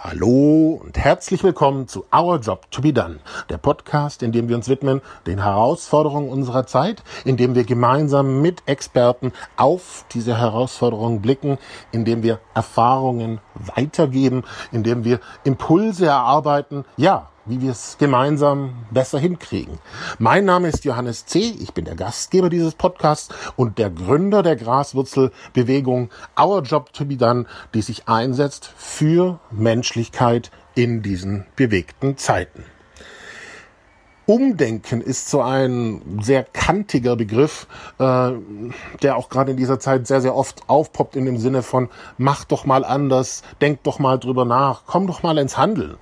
Hallo und herzlich willkommen zu Our Job to be Done, der Podcast, in dem wir uns widmen den Herausforderungen unserer Zeit, in dem wir gemeinsam mit Experten auf diese Herausforderungen blicken, in dem wir Erfahrungen weitergeben, in dem wir Impulse erarbeiten, ja, wie wir es gemeinsam besser hinkriegen. Mein Name ist Johannes C., ich bin der Gastgeber dieses Podcasts und der Gründer der Graswurzelbewegung Our Job to be Done, die sich einsetzt für Menschlichkeit in diesen bewegten Zeiten. Umdenken ist so ein sehr kantiger Begriff, äh, der auch gerade in dieser Zeit sehr, sehr oft aufpoppt in dem Sinne von mach doch mal anders, denk doch mal drüber nach, komm doch mal ins Handeln.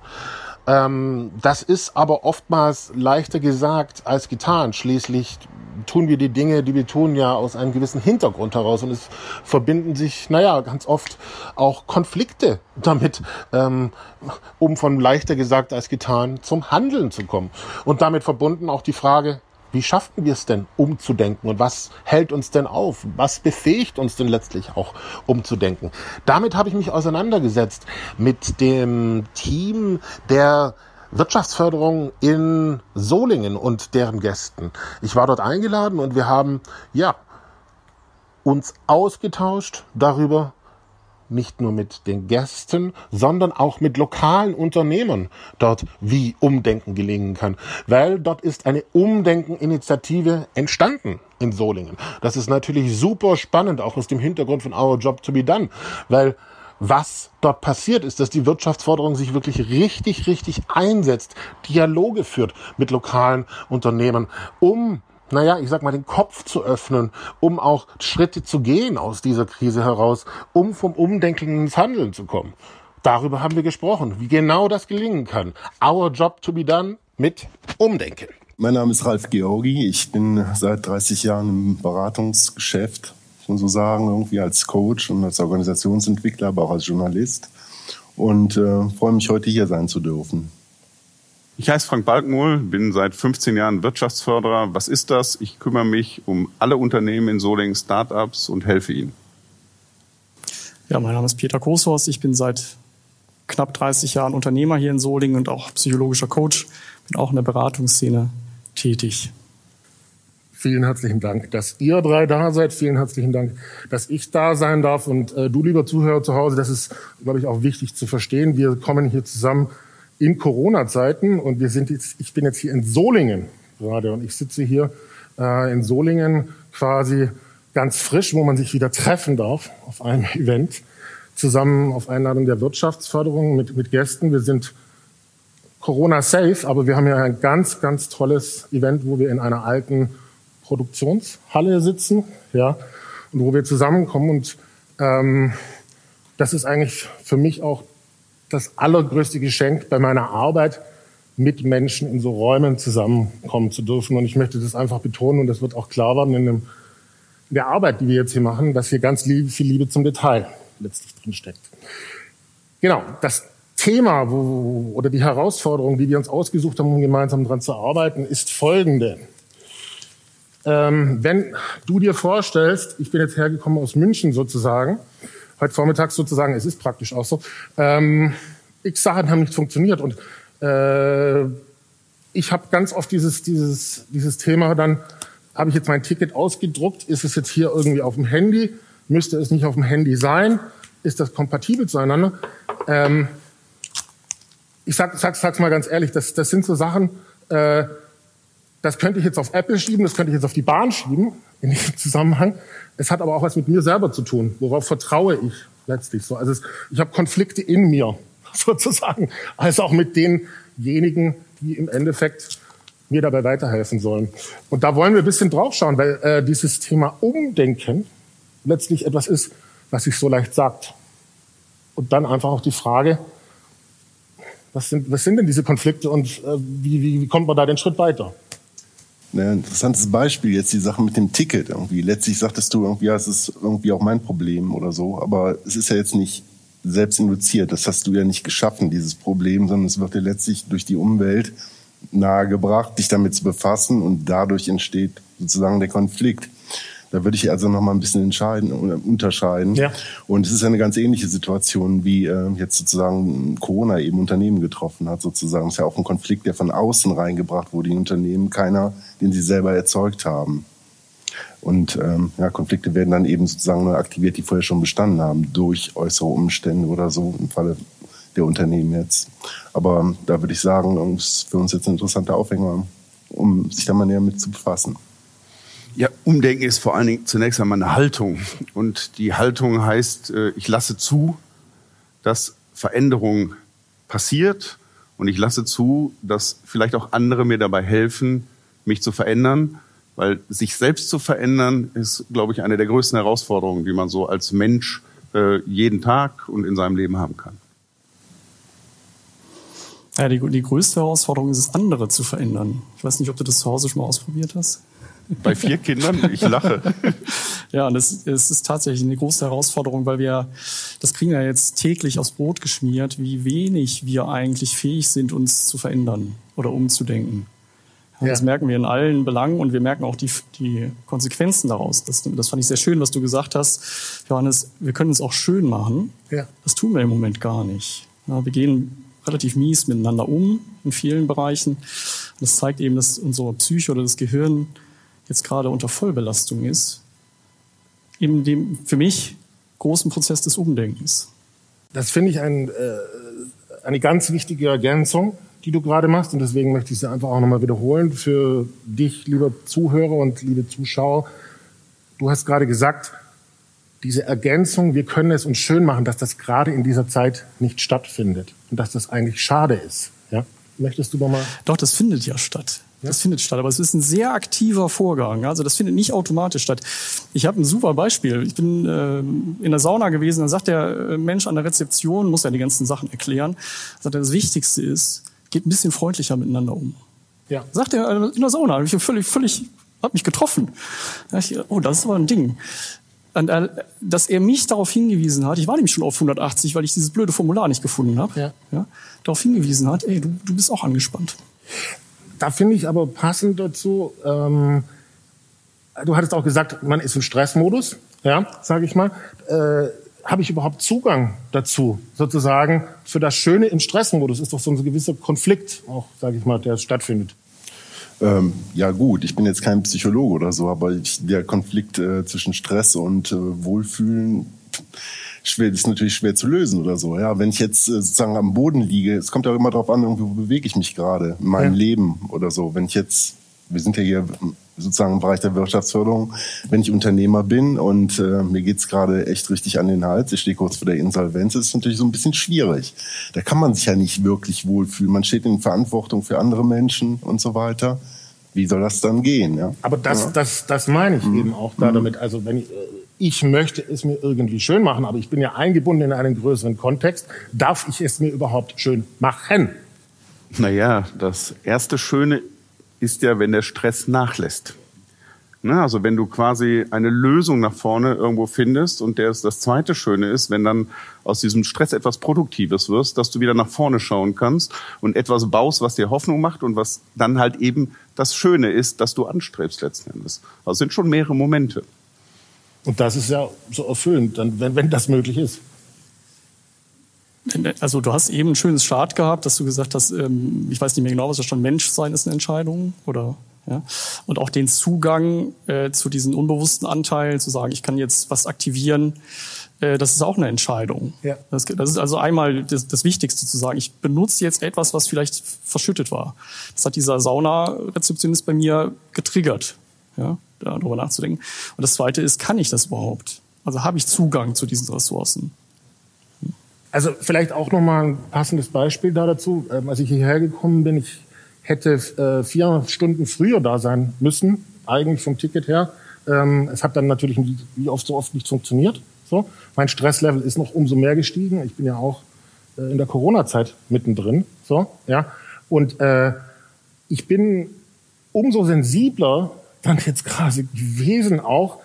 Ähm, das ist aber oftmals leichter gesagt als getan. Schließlich tun wir die Dinge, die wir tun, ja aus einem gewissen Hintergrund heraus und es verbinden sich, naja, ganz oft auch Konflikte damit, ähm, um von leichter gesagt als getan zum Handeln zu kommen. Und damit verbunden auch die Frage, wie schaffen wir es denn, umzudenken? Und was hält uns denn auf? Was befähigt uns denn letztlich auch, umzudenken? Damit habe ich mich auseinandergesetzt mit dem Team der Wirtschaftsförderung in Solingen und deren Gästen. Ich war dort eingeladen und wir haben, ja, uns ausgetauscht darüber, nicht nur mit den Gästen, sondern auch mit lokalen Unternehmern dort wie Umdenken gelingen kann. Weil dort ist eine Umdenken-Initiative entstanden in Solingen. Das ist natürlich super spannend, auch aus dem Hintergrund von Our Job to be Done, weil was dort passiert ist, dass die Wirtschaftsforderung sich wirklich richtig, richtig einsetzt, Dialoge führt mit lokalen Unternehmen, um naja, ich sag mal, den Kopf zu öffnen, um auch Schritte zu gehen aus dieser Krise heraus, um vom Umdenken ins Handeln zu kommen. Darüber haben wir gesprochen, wie genau das gelingen kann. Our job to be done mit Umdenken. Mein Name ist Ralf Georgi. Ich bin seit 30 Jahren im Beratungsgeschäft, muss man so sagen, irgendwie als Coach und als Organisationsentwickler, aber auch als Journalist. Und äh, freue mich, heute hier sein zu dürfen. Ich heiße Frank Balkenmohl, bin seit 15 Jahren Wirtschaftsförderer. Was ist das? Ich kümmere mich um alle Unternehmen in Solingen, Startups und helfe ihnen. Ja, mein Name ist Peter Koshorst. Ich bin seit knapp 30 Jahren Unternehmer hier in Solingen und auch psychologischer Coach. Bin auch in der Beratungsszene tätig. Vielen herzlichen Dank, dass ihr drei da seid. Vielen herzlichen Dank, dass ich da sein darf. Und äh, du, lieber Zuhörer zu Hause, das ist, glaube ich, auch wichtig zu verstehen. Wir kommen hier zusammen in Corona-Zeiten und wir sind jetzt, ich bin jetzt hier in Solingen gerade und ich sitze hier äh, in Solingen quasi ganz frisch, wo man sich wieder treffen darf auf einem Event, zusammen auf Einladung der Wirtschaftsförderung mit, mit Gästen. Wir sind Corona-safe, aber wir haben ja ein ganz, ganz tolles Event, wo wir in einer alten Produktionshalle sitzen, ja, und wo wir zusammenkommen und ähm, das ist eigentlich für mich auch das allergrößte Geschenk bei meiner Arbeit, mit Menschen in so Räumen zusammenkommen zu dürfen. Und ich möchte das einfach betonen und das wird auch klar werden in, dem, in der Arbeit, die wir jetzt hier machen, dass hier ganz lieb, viel Liebe zum Detail letztlich drin steckt. Genau, das Thema wo, oder die Herausforderung, die wir uns ausgesucht haben, um gemeinsam daran zu arbeiten, ist folgende. Ähm, wenn du dir vorstellst, ich bin jetzt hergekommen aus München sozusagen, heute Vormittag sozusagen, es ist praktisch auch so, ähm, x Sachen haben nicht funktioniert und äh, ich habe ganz oft dieses, dieses, dieses Thema dann, habe ich jetzt mein Ticket ausgedruckt, ist es jetzt hier irgendwie auf dem Handy, müsste es nicht auf dem Handy sein, ist das kompatibel zueinander? Ähm, ich sag, sag, sag's mal ganz ehrlich, das, das sind so Sachen, äh, das könnte ich jetzt auf Apple schieben, das könnte ich jetzt auf die Bahn schieben, in diesem Zusammenhang. Es hat aber auch was mit mir selber zu tun. Worauf vertraue ich letztlich so? Also es, ich habe Konflikte in mir sozusagen, als auch mit denjenigen, die im Endeffekt mir dabei weiterhelfen sollen. Und da wollen wir ein bisschen draufschauen, weil äh, dieses Thema Umdenken letztlich etwas ist, was sich so leicht sagt. Und dann einfach auch die Frage, was sind, was sind denn diese Konflikte und äh, wie, wie, wie kommt man da den Schritt weiter? Ein interessantes Beispiel jetzt die Sache mit dem Ticket irgendwie. Letztlich sagtest du irgendwie, ja, es ist irgendwie auch mein Problem oder so, aber es ist ja jetzt nicht selbst induziert. Das hast du ja nicht geschaffen, dieses Problem, sondern es wird dir letztlich durch die Umwelt nahegebracht, dich damit zu befassen und dadurch entsteht sozusagen der Konflikt. Da würde ich also noch mal ein bisschen entscheiden unterscheiden. Ja. Und es ist eine ganz ähnliche Situation, wie äh, jetzt sozusagen Corona eben Unternehmen getroffen hat. Sozusagen es ist ja auch ein Konflikt, der von außen reingebracht wurde in Unternehmen, keiner, den sie selber erzeugt haben. Und ähm, ja, Konflikte werden dann eben sozusagen nur aktiviert, die vorher schon bestanden haben, durch äußere Umstände oder so im Falle der Unternehmen jetzt. Aber da würde ich sagen, ist für uns jetzt ein interessanter Aufhänger, um sich da mal näher mit zu befassen. Ja, Umdenken ist vor allen Dingen zunächst einmal eine Haltung. Und die Haltung heißt, äh, ich lasse zu, dass Veränderung passiert und ich lasse zu, dass vielleicht auch andere mir dabei helfen, mich zu verändern. Weil sich selbst zu verändern ist, glaube ich, eine der größten Herausforderungen, die man so als Mensch äh, jeden Tag und in seinem Leben haben kann. Ja, die, die größte Herausforderung ist es, andere zu verändern. Ich weiß nicht, ob du das zu Hause schon mal ausprobiert hast. Bei vier Kindern? Ich lache. ja, und es, es ist tatsächlich eine große Herausforderung, weil wir, das kriegen wir jetzt täglich aufs Brot geschmiert, wie wenig wir eigentlich fähig sind, uns zu verändern oder umzudenken. Ja. Das merken wir in allen Belangen und wir merken auch die, die Konsequenzen daraus. Das, das fand ich sehr schön, was du gesagt hast, Johannes. Wir können es auch schön machen. Ja. Das tun wir im Moment gar nicht. Ja, wir gehen relativ mies miteinander um in vielen Bereichen. Das zeigt eben, dass unsere Psyche oder das Gehirn jetzt gerade unter Vollbelastung ist, in dem für mich großen Prozess des Umdenkens. Das finde ich ein, äh, eine ganz wichtige Ergänzung, die du gerade machst. Und deswegen möchte ich sie einfach auch nochmal wiederholen für dich, lieber Zuhörer und liebe Zuschauer. Du hast gerade gesagt, diese Ergänzung, wir können es uns schön machen, dass das gerade in dieser Zeit nicht stattfindet und dass das eigentlich schade ist. Ja? Möchtest du nochmal? Doch, das findet ja statt. Das findet statt, aber es ist ein sehr aktiver Vorgang. Also das findet nicht automatisch statt. Ich habe ein super Beispiel. Ich bin äh, in der Sauna gewesen, dann sagt der äh, Mensch an der Rezeption, muss ja die ganzen Sachen erklären, sagt er, das Wichtigste ist, geht ein bisschen freundlicher miteinander um. Ja. Sagt er äh, in der Sauna, ich völlig, völlig, hat mich getroffen. Ich, oh, das ist aber ein Ding. Und, äh, dass er mich darauf hingewiesen hat, ich war nämlich schon auf 180, weil ich dieses blöde Formular nicht gefunden habe, ja. ja, darauf hingewiesen hat, ey, du, du bist auch angespannt. Da finde ich aber passend dazu, ähm, du hattest auch gesagt, man ist im Stressmodus, ja, sage ich mal. Äh, Habe ich überhaupt Zugang dazu, sozusagen, für das Schöne im Stressmodus? Ist doch so ein gewisser Konflikt, auch, sage ich mal, der stattfindet. Ähm, ja gut, ich bin jetzt kein Psychologe oder so, aber ich, der Konflikt äh, zwischen Stress und äh, Wohlfühlen schwer, ist natürlich schwer zu lösen oder so. Ja, wenn ich jetzt äh, sozusagen am Boden liege, es kommt ja immer darauf an, irgendwie, wo bewege ich mich gerade in meinem ja. Leben oder so. Wenn ich jetzt, wir sind ja hier sozusagen im Bereich der Wirtschaftsförderung, wenn ich Unternehmer bin und äh, mir geht's gerade echt richtig an den Hals, ich stehe kurz vor der Insolvenz, ist es natürlich so ein bisschen schwierig. Da kann man sich ja nicht wirklich wohlfühlen. Man steht in Verantwortung für andere Menschen und so weiter. Wie soll das dann gehen? Ja? Aber das, ja. das, das meine ich mhm. eben auch da damit. Also wenn ich, äh, ich möchte es mir irgendwie schön machen, aber ich bin ja eingebunden in einen größeren Kontext. Darf ich es mir überhaupt schön machen? Naja, das erste Schöne ist ja, wenn der Stress nachlässt. Ne, also wenn du quasi eine Lösung nach vorne irgendwo findest und der ist das zweite Schöne ist, wenn dann aus diesem Stress etwas Produktives wirst, dass du wieder nach vorne schauen kannst und etwas baust, was dir Hoffnung macht und was dann halt eben das Schöne ist, dass du anstrebst letzten Endes. Also sind schon mehrere Momente. Und das ist ja so erfüllend, wenn, wenn das möglich ist. Also du hast eben ein schönes Start gehabt, dass du gesagt hast, ähm, ich weiß nicht mehr genau, was da stand, Menschsein ist eine Entscheidung oder ja? Und auch den Zugang äh, zu diesen unbewussten Anteilen, zu sagen, ich kann jetzt was aktivieren, äh, das ist auch eine Entscheidung. Ja. Das, das ist also einmal das, das, Wichtigste zu sagen, ich benutze jetzt etwas, was vielleicht verschüttet war. Das hat dieser Sauna-Rezeptionist bei mir getriggert, ja, darüber nachzudenken. Und das Zweite ist, kann ich das überhaupt? Also habe ich Zugang zu diesen Ressourcen? Also vielleicht auch nochmal ein passendes Beispiel da dazu. Ähm, als ich hierher gekommen bin, ich hätte äh, vier Stunden früher da sein müssen, eigentlich vom Ticket her. Ähm, es hat dann natürlich wie oft so oft nicht funktioniert. So, mein Stresslevel ist noch umso mehr gestiegen. Ich bin ja auch äh, in der Corona-Zeit mittendrin. So, ja, und äh, ich bin umso sensibler dann jetzt gerade gewesen auch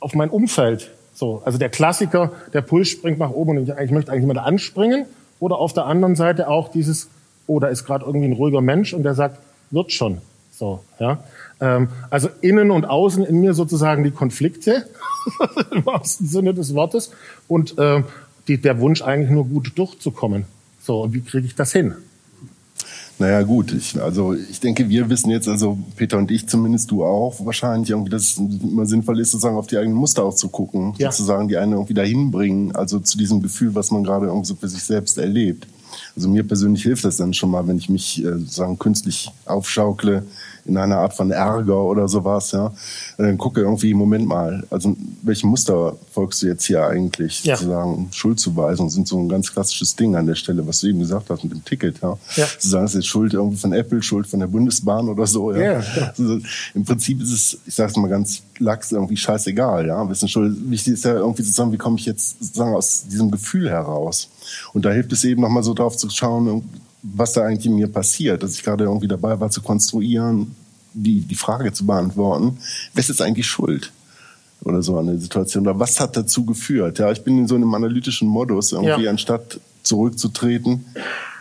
auf mein Umfeld. So, also der Klassiker, der Puls springt nach oben und ich, möchte eigentlich jemand anspringen. Oder auf der anderen Seite auch dieses, oh, da ist gerade irgendwie ein ruhiger Mensch und der sagt, wird schon. So, ja. Ähm, also innen und außen in mir sozusagen die Konflikte, im wahrsten Sinne des Wortes, und äh, die, der Wunsch eigentlich nur gut durchzukommen. So, und wie kriege ich das hin? Naja, gut. Ich, also ich denke, wir wissen jetzt, also Peter und ich zumindest, du auch wahrscheinlich, irgendwie, dass es immer sinnvoll ist, sozusagen auf die eigenen Muster auch zu gucken, ja. sozusagen die einen irgendwie dahin bringen, also zu diesem Gefühl, was man gerade irgendwie so für sich selbst erlebt. Also mir persönlich hilft das dann schon mal, wenn ich mich äh, sozusagen künstlich aufschaukle, in einer Art von Ärger oder sowas, ja. dann gucke irgendwie, Moment mal, also welchem Muster folgst du jetzt hier eigentlich? Ja. Sozusagen Schuldzuweisungen sind so ein ganz klassisches Ding an der Stelle, was du eben gesagt hast mit dem Ticket, ja. ja. Sozusagen ist jetzt Schuld irgendwie von Apple, Schuld von der Bundesbahn oder so, ja. ja. Also, Im Prinzip ist es, ich sag's mal ganz lax, irgendwie scheißegal, ja. Wissen Schuld, wichtig ist ja irgendwie sozusagen, wie komme ich jetzt sozusagen aus diesem Gefühl heraus? Und da hilft es eben nochmal so drauf zu schauen, was da eigentlich in mir passiert, dass ich gerade irgendwie dabei war zu konstruieren, die, die Frage zu beantworten, wer ist jetzt eigentlich schuld? Oder so an der Situation. Oder was hat dazu geführt? Ja, ich bin in so einem analytischen Modus, irgendwie ja. anstatt zurückzutreten,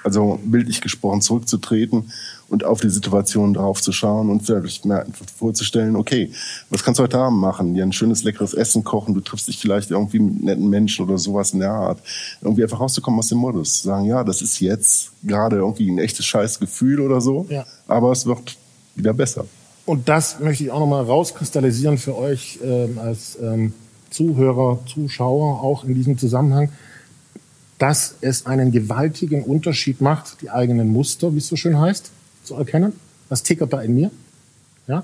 also bildlich gesprochen zurückzutreten und auf die Situation drauf zu schauen und vielleicht mir vorzustellen, okay, was kannst du heute Abend machen? Dir ein schönes, leckeres Essen kochen, du triffst dich vielleicht irgendwie mit netten Menschen oder sowas in der Art. Irgendwie einfach rauszukommen aus dem Modus. Sagen, ja, das ist jetzt gerade irgendwie ein echtes Scheißgefühl oder so, ja. aber es wird wieder besser. Und das möchte ich auch nochmal rauskristallisieren für euch ähm, als ähm, Zuhörer, Zuschauer, auch in diesem Zusammenhang, dass es einen gewaltigen Unterschied macht, die eigenen Muster, wie es so schön heißt, zu erkennen. Was tickert da in mir? Ja?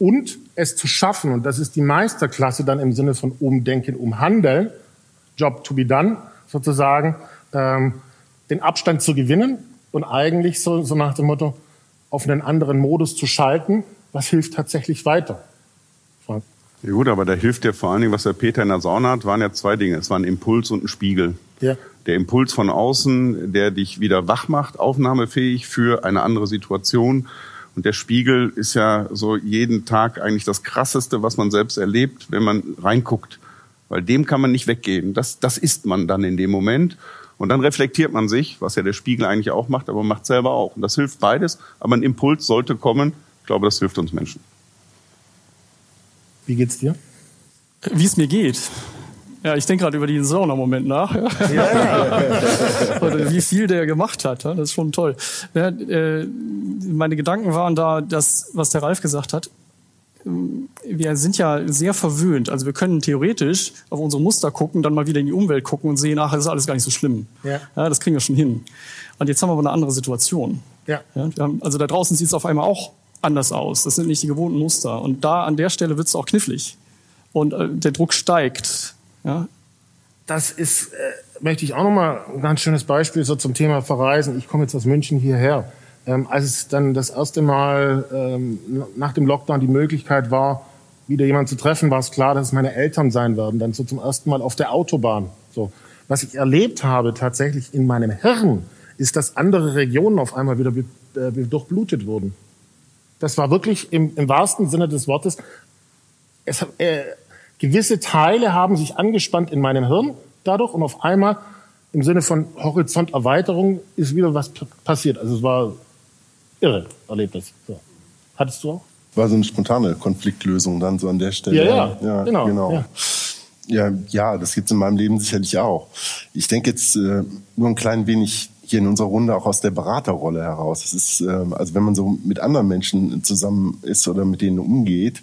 Und es zu schaffen, und das ist die Meisterklasse dann im Sinne von Umdenken, Umhandeln, Job to be done, sozusagen, ähm, den Abstand zu gewinnen und eigentlich so, so nach dem Motto, auf einen anderen Modus zu schalten, was hilft tatsächlich weiter? Frank. Ja gut, aber da hilft ja vor allen Dingen, was der Peter in der Sauna hat, waren ja zwei Dinge. Es war ein Impuls und ein Spiegel. Ja. Der Impuls von außen, der dich wieder wach macht, aufnahmefähig für eine andere Situation. Und der Spiegel ist ja so jeden Tag eigentlich das Krasseste, was man selbst erlebt, wenn man reinguckt. Weil dem kann man nicht weggehen. Das, das ist man dann in dem Moment. Und dann reflektiert man sich, was ja der Spiegel eigentlich auch macht, aber macht selber auch. Und das hilft beides. Aber ein Impuls sollte kommen. Ich glaube, das hilft uns Menschen. Wie geht's dir? Wie es mir geht. Ja, ich denke gerade über den Sauna-Moment nach. Ja. Ja. Wie viel der gemacht hat. Das ist schon toll. Äh, meine Gedanken waren da, das, was der Ralf gesagt hat wir sind ja sehr verwöhnt. Also wir können theoretisch auf unsere Muster gucken, dann mal wieder in die Umwelt gucken und sehen, ach, das ist alles gar nicht so schlimm. Ja. ja das kriegen wir schon hin. Und jetzt haben wir aber eine andere Situation. Ja haben, also da draußen sieht es auf einmal auch anders aus. Das sind nicht die gewohnten Muster. Und da an der Stelle wird es auch knifflig. Und äh, der Druck steigt. Ja. Das ist, äh, möchte ich auch nochmal ein ganz schönes Beispiel so zum Thema Verreisen. Ich komme jetzt aus München hierher. Ähm, als es dann das erste Mal ähm, nach dem Lockdown die Möglichkeit war, wieder jemanden zu treffen, war es klar, dass es meine Eltern sein werden. Dann so zum ersten Mal auf der Autobahn. So. Was ich erlebt habe tatsächlich in meinem Hirn, ist, dass andere Regionen auf einmal wieder äh, durchblutet wurden. Das war wirklich im, im wahrsten Sinne des Wortes. Es, äh, gewisse Teile haben sich angespannt in meinem Hirn dadurch und auf einmal im Sinne von Horizonterweiterung ist wieder was passiert. Also es war irre Erlebnis. So. Hattest du auch? War so eine spontane Konfliktlösung dann so an der Stelle. Ja, ja, ja genau. genau. Ja. Ja, ja, das gibt's in meinem Leben sicherlich auch. Ich denke jetzt äh, nur ein klein wenig hier in unserer Runde auch aus der Beraterrolle heraus. Es ist, äh, also wenn man so mit anderen Menschen zusammen ist oder mit denen umgeht,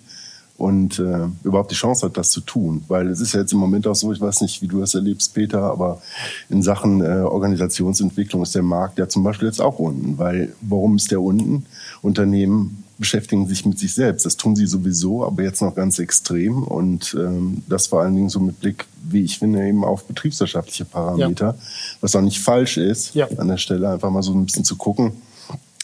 und äh, überhaupt die Chance hat, das zu tun. Weil es ist ja jetzt im Moment auch so, ich weiß nicht, wie du das erlebst, Peter, aber in Sachen äh, Organisationsentwicklung ist der Markt ja zum Beispiel jetzt auch unten. Weil warum ist der unten? Unternehmen beschäftigen sich mit sich selbst. Das tun sie sowieso, aber jetzt noch ganz extrem. Und ähm, das vor allen Dingen so mit Blick, wie ich finde, eben auf betriebswirtschaftliche Parameter, ja. was auch nicht falsch ist, ja. an der Stelle einfach mal so ein bisschen zu gucken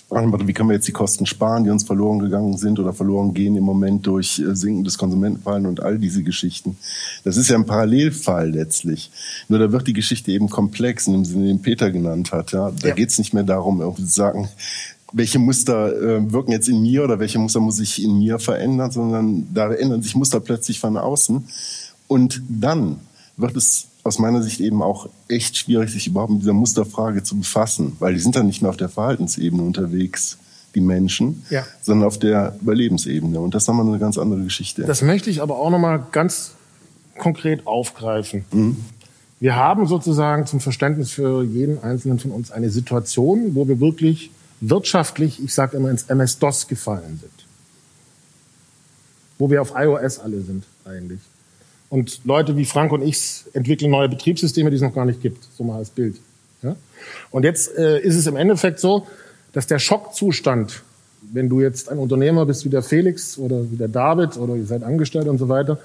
wie können wir jetzt die Kosten sparen, die uns verloren gegangen sind oder verloren gehen im Moment durch äh, sinkendes Konsumentenverhalten und all diese Geschichten. Das ist ja ein Parallelfall letztlich. Nur da wird die Geschichte eben komplex, in dem Sinne, den Peter genannt hat. Ja? Da ja. geht es nicht mehr darum, irgendwie zu sagen, welche Muster äh, wirken jetzt in mir oder welche Muster muss ich in mir verändern, sondern da ändern sich Muster plötzlich von außen. Und dann wird es aus meiner Sicht eben auch echt schwierig, sich überhaupt mit dieser Musterfrage zu befassen, weil die sind dann nicht mehr auf der Verhaltensebene unterwegs, die Menschen, Ja. sondern auf der Überlebensebene. Und das ist nochmal eine ganz andere Geschichte. Das möchte ich aber auch nochmal ganz konkret aufgreifen. Wir haben sozusagen zum Verständnis für jeden Einzelnen von uns eine Situation, wo wir wirklich wirtschaftlich, ich sage immer, ins MS-DOS gefallen sind. Wo wir auf iOS alle sind eigentlich. Und Leute wie Frank und ich entwickeln neue Betriebssysteme, die es noch gar nicht gibt, so mal als Bild. Ja? Und jetzt äh, ist es im Endeffekt so, dass der Schockzustand, wenn du jetzt ein Unternehmer bist wie der Felix oder wie der David oder ihr seid angestellt und so weiter,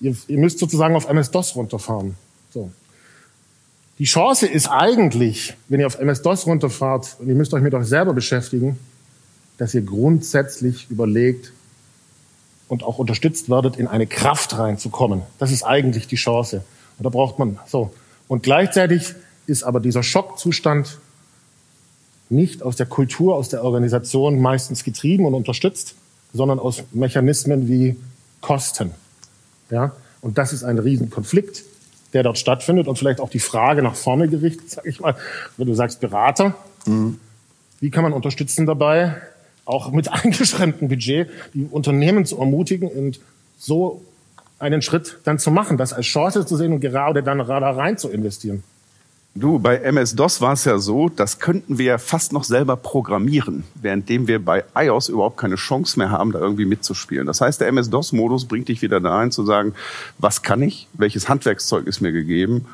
ihr, ihr müsst sozusagen auf MS-DOS runterfahren. So. Die Chance ist eigentlich, wenn ihr auf MS-DOS runterfahrt und ihr müsst euch mit euch selber beschäftigen, dass ihr grundsätzlich überlegt und auch unterstützt werdet, in eine Kraft reinzukommen. Das ist eigentlich die Chance. Und da braucht man so. Und gleichzeitig ist aber dieser Schockzustand nicht aus der Kultur, aus der Organisation meistens getrieben und unterstützt, sondern aus Mechanismen wie Kosten. Ja? Und das ist ein Riesenkonflikt, der dort stattfindet und vielleicht auch die Frage nach vorne gerichtet, sag ich mal, wenn du sagst Berater, wie kann man unterstützen dabei, auch mit eingeschränktem Budget, die Unternehmen zu ermutigen und so einen Schritt dann zu machen, das als Chance zu sehen und gerade dann da rein zu investieren. Du, bei MS-DOS war es ja so, das könnten wir ja fast noch selber programmieren, währenddem wir bei iOS überhaupt keine Chance mehr haben, da irgendwie mitzuspielen. Das heißt, der MS-DOS-Modus bringt dich wieder dahin zu sagen, was kann ich, welches Handwerkszeug ist mir gegeben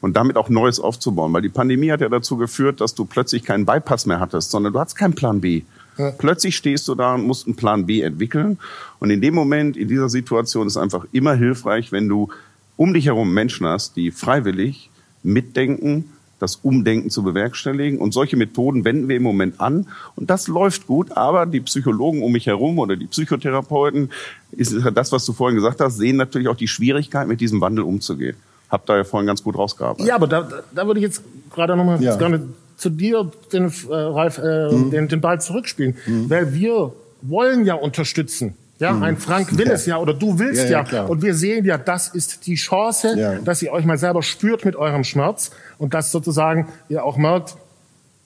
und damit auch Neues aufzubauen. Weil die Pandemie hat ja dazu geführt, dass du plötzlich keinen Bypass mehr hattest, sondern du hattest keinen Plan B. Ja. Plötzlich stehst du da und musst einen Plan B entwickeln. Und in dem Moment, in dieser Situation ist einfach immer hilfreich, wenn du um dich herum Menschen hast, die freiwillig mitdenken, das Umdenken zu bewerkstelligen. Und solche Methoden wenden wir im Moment an. Und das läuft gut. Aber die Psychologen um mich herum oder die Psychotherapeuten, ist das, was du vorhin gesagt hast, sehen natürlich auch die Schwierigkeit, mit diesem Wandel umzugehen. Habt da ja vorhin ganz gut rausgearbeitet. Ja, aber da, da- da würde ich jetzt gerade nochmal Ja. gerne zu dir, den, äh, Ralf, äh, den, den Ball zurückspielen. Weil wir wollen ja unterstützen. Ja, ein Frank will Ja. es ja oder du willst Ja, ja. Und wir sehen ja, das ist die Chance, dass ihr euch mal selber spürt mit eurem Schmerz und dass sozusagen ihr auch merkt,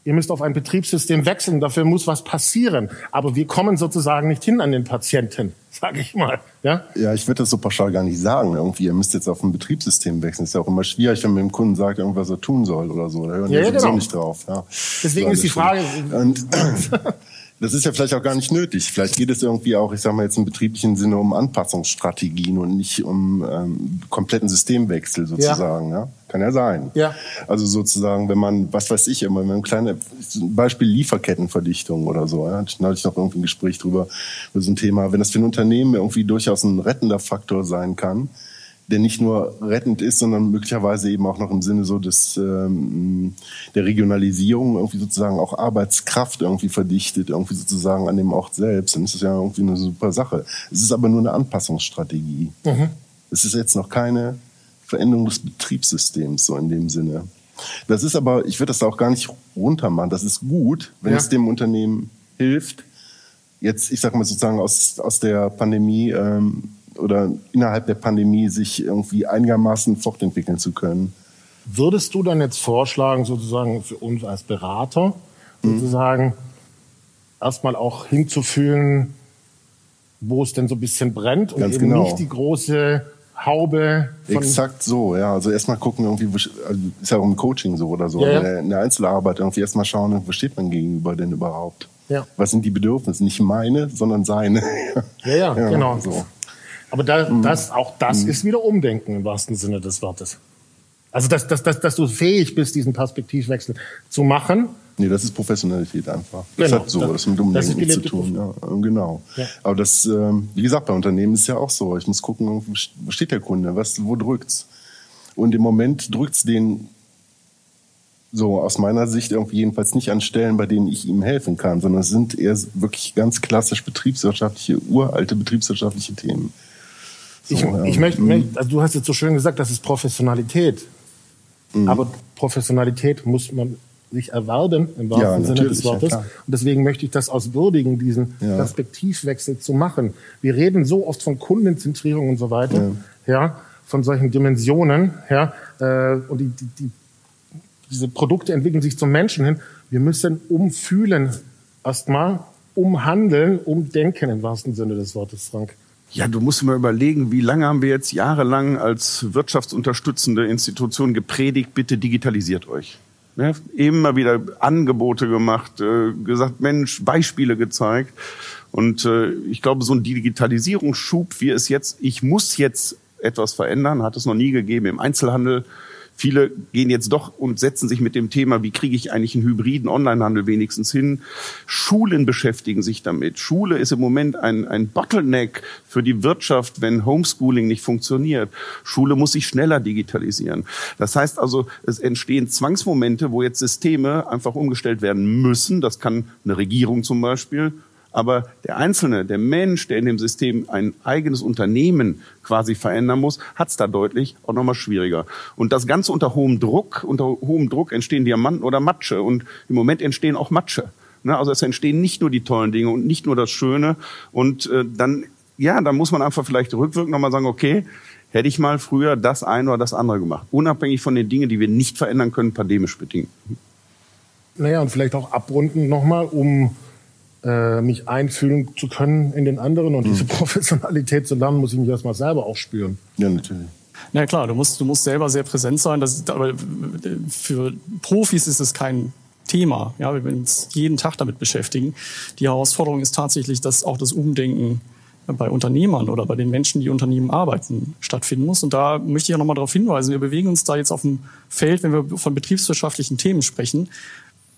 ihr müsst auf ein Betriebssystem wechseln, dafür muss was passieren. Aber wir kommen sozusagen nicht hin an den Patienten, sage ich mal. Ja? Ja, ich würde das so pauschal gar nicht sagen. Irgendwie, ihr müsst jetzt auf ein Betriebssystem wechseln. Ist ja auch immer schwierig, wenn man dem Kunden sagt, irgendwas er tun soll oder so. Da hören Ja, die ja, sowieso genau. nicht drauf. Ja. Deswegen ist die Frage- das ist ja vielleicht auch gar nicht nötig. Vielleicht geht es irgendwie auch, ich sage mal jetzt im betrieblichen Sinne, um Anpassungsstrategien und nicht um ähm, kompletten Systemwechsel sozusagen. Ja. Kann ja sein. Ja. Also sozusagen, wenn man, was weiß ich immer, wenn man kleine, Beispiel Lieferkettenverdichtung oder so, ja, hatte ich noch irgendwie ein Gespräch drüber, über so ein Thema, wenn das für ein Unternehmen irgendwie durchaus ein rettender Faktor sein kann, der nicht nur rettend ist, sondern möglicherweise eben auch noch im Sinne so des ähm, der Regionalisierung irgendwie sozusagen auch Arbeitskraft irgendwie verdichtet, irgendwie sozusagen an dem Ort selbst, dann ist es ja irgendwie eine super Sache. Es ist aber nur eine Anpassungsstrategie. Es ist jetzt noch keine Veränderung des Betriebssystems, so in dem Sinne. Das ist aber, ich würde das auch gar nicht runtermachen. Das ist gut, wenn Ja. es dem Unternehmen hilft, jetzt, ich sag mal sozusagen aus, aus der Pandemie ähm, oder innerhalb der Pandemie sich irgendwie einigermaßen fortentwickeln zu können. Würdest du dann jetzt vorschlagen, sozusagen für uns als Berater, Mhm. sozusagen erstmal auch hinzufühlen, wo es denn so ein bisschen brennt und Ganz eben genau. nicht die große Haube Exakt so, ja. Also erstmal gucken, irgendwie, also ist ja auch im Coaching so oder so, Ja, ja. In, der, in der Einzelarbeit irgendwie erstmal schauen, wo steht man gegenüber denn überhaupt? Ja. Was sind die Bedürfnisse? Nicht meine, sondern seine. Ja, ja, genau. So. Aber da, Mhm. das, auch das ist wieder Umdenken im wahrsten Sinne des Wortes. Also, dass, dass, dass, dass du fähig bist, diesen Perspektivwechsel zu machen. Nee, das ist Professionalität einfach. Das Genau. hat so Das- das mit das Umdenken nichts zu tun. Ja, genau. Ja. Aber das, ähm, wie gesagt, bei Unternehmen ist ja auch so. Ich muss gucken, wo wo steht der Kunde, was, wo drückt's? Und im Moment drückt's den so aus meiner Sicht irgendwie jedenfalls nicht an Stellen, bei denen ich ihm helfen kann, sondern es sind eher wirklich ganz klassisch betriebswirtschaftliche, uralte betriebswirtschaftliche Themen. So, Ich, ja. ich möchte, Mhm. möchte- also du hast jetzt so schön gesagt, das ist Professionalität. Mhm. Aber Professionalität muss man sich erwerben, im wahrsten Ja, Sinne des ja, Wortes. klar. und deswegen möchte ich das aus würdigen, diesen Ja. Perspektivwechsel zu machen. Wir reden so oft von Kundenzentrierung und so weiter, ja, von solchen Dimensionen, ja, äh, und die, die, die, diese Produkte entwickeln sich zum Menschen hin. Wir müssen umfühlen erstmal, umhandeln, umdenken im wahrsten Sinne des Wortes, Frank? Ja, du musst mal überlegen, wie lange haben wir jetzt jahrelang als wirtschaftsunterstützende Institution gepredigt, bitte digitalisiert euch. Ja, immer wieder Angebote gemacht, äh, gesagt, Mensch, Beispiele gezeigt. Und äh, ich glaube, so ein Digitalisierungsschub, wie es jetzt, ich muss jetzt etwas verändern, hat es noch nie gegeben im Einzelhandel, Viele gehen jetzt doch und setzen sich mit dem Thema, wie kriege ich eigentlich einen hybriden Onlinehandel wenigstens hin. Schulen beschäftigen sich damit. Schule ist im Moment ein, ein Bottleneck für die Wirtschaft, wenn Homeschooling nicht funktioniert. Schule muss sich schneller digitalisieren. Das heißt also, es entstehen Zwangsmomente, wo jetzt Systeme einfach umgestellt werden müssen. Das kann eine Regierung zum Beispiel aber der Einzelne, der Mensch, der in dem System ein eigenes Unternehmen quasi verändern muss, hat es da deutlich auch nochmal schwieriger. Und das Ganze unter hohem Druck, unter hohem Druck entstehen Diamanten oder Matsche. Und im Moment entstehen auch Matsche. Ne? Also es entstehen nicht nur die tollen Dinge und nicht nur das Schöne. Und äh, dann, ja, dann muss man einfach vielleicht rückwirkend nochmal sagen, okay, hätte ich mal früher das eine oder das andere gemacht. Unabhängig von den Dingen, die wir nicht verändern können, pandemisch bedingt. Naja, und vielleicht auch abrunden nochmal, um äh, mich einfühlen zu können in den anderen und mhm. diese Professionalität zu lernen, muss ich mich erstmal selber auch spüren. Ja, natürlich. Na klar, du musst, du musst selber sehr präsent sein. Das, aber für Profis ist es kein Thema. Ja, wir uns jeden Tag damit beschäftigen. Die Herausforderung ist tatsächlich, dass auch das Umdenken bei Unternehmern oder bei den Menschen, die Unternehmen arbeiten, stattfinden muss. Und da möchte ich auch nochmal darauf hinweisen, wir bewegen uns da jetzt auf dem Feld, wenn wir von betriebswirtschaftlichen Themen sprechen,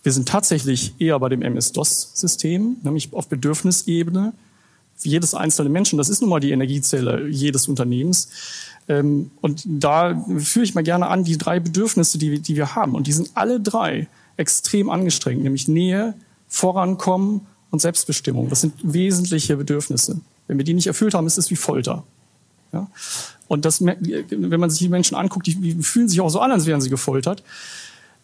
wir sind tatsächlich eher bei dem MS-DOS-System, nämlich auf Bedürfnisebene. Jedes einzelne Menschen, das ist nun mal die Energiezelle jedes Unternehmens. Ähm, und da führe ich mal gerne an die drei Bedürfnisse, die, die wir haben. Und die sind alle drei extrem angestrengt, nämlich Nähe, Vorankommen und Selbstbestimmung. Das sind wesentliche Bedürfnisse. Wenn wir die nicht erfüllt haben, ist es wie Folter. Ja? Und das, wenn man sich die Menschen anguckt, die fühlen sich auch so an, als wären sie gefoltert.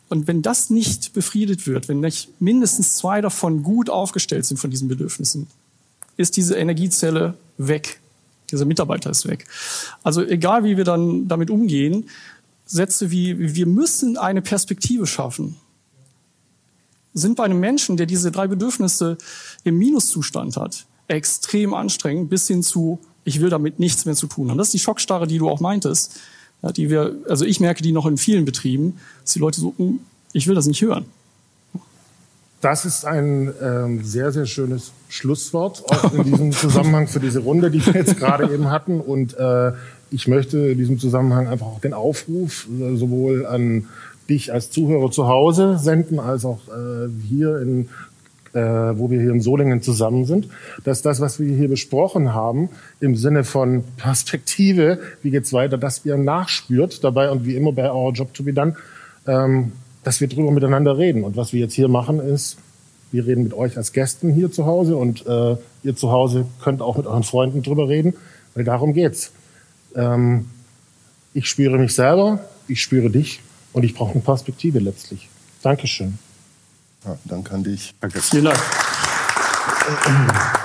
Und wenn das nicht befriedet wird, wenn nicht mindestens zwei davon gut aufgestellt sind von diesen Bedürfnissen, ist diese Energiezelle weg. Dieser Mitarbeiter ist weg. Also egal, wie wir dann damit umgehen, Sätze wie, wir müssen eine Perspektive schaffen, sind bei einem Menschen, der diese drei Bedürfnisse im Minuszustand hat, extrem anstrengend bis hin zu, ich will damit nichts mehr zu tun haben. Das ist die Schockstarre, die du auch meintest ja, die wir, also ich merke die noch in vielen Betrieben, dass die Leute so, hm, ich will das nicht hören. Das ist ein ähm, sehr, sehr schönes Schlusswort auch in diesem Zusammenhang für diese Runde, die wir jetzt gerade eben hatten. Und äh, ich möchte in diesem Zusammenhang einfach auch den Aufruf äh, sowohl an dich als Zuhörer zu Hause senden, als auch äh, hier in äh, wo wir hier in Solingen zusammen sind, dass das, was wir hier besprochen haben, im Sinne von Perspektive, wie geht's weiter, dass ihr nachspürt dabei und wie immer bei Our Job to be Done, ähm, dass wir drüber miteinander reden. Und was wir jetzt hier machen ist, wir reden mit euch als Gästen hier zu Hause und äh, ihr zu Hause könnt auch mit euren Freunden drüber reden, weil darum geht's. Ähm, ich spüre mich selber, ich spüre dich und ich brauche eine Perspektive letztlich. Dankeschön. Ja, danke an dich. Danke. Vielen Dank.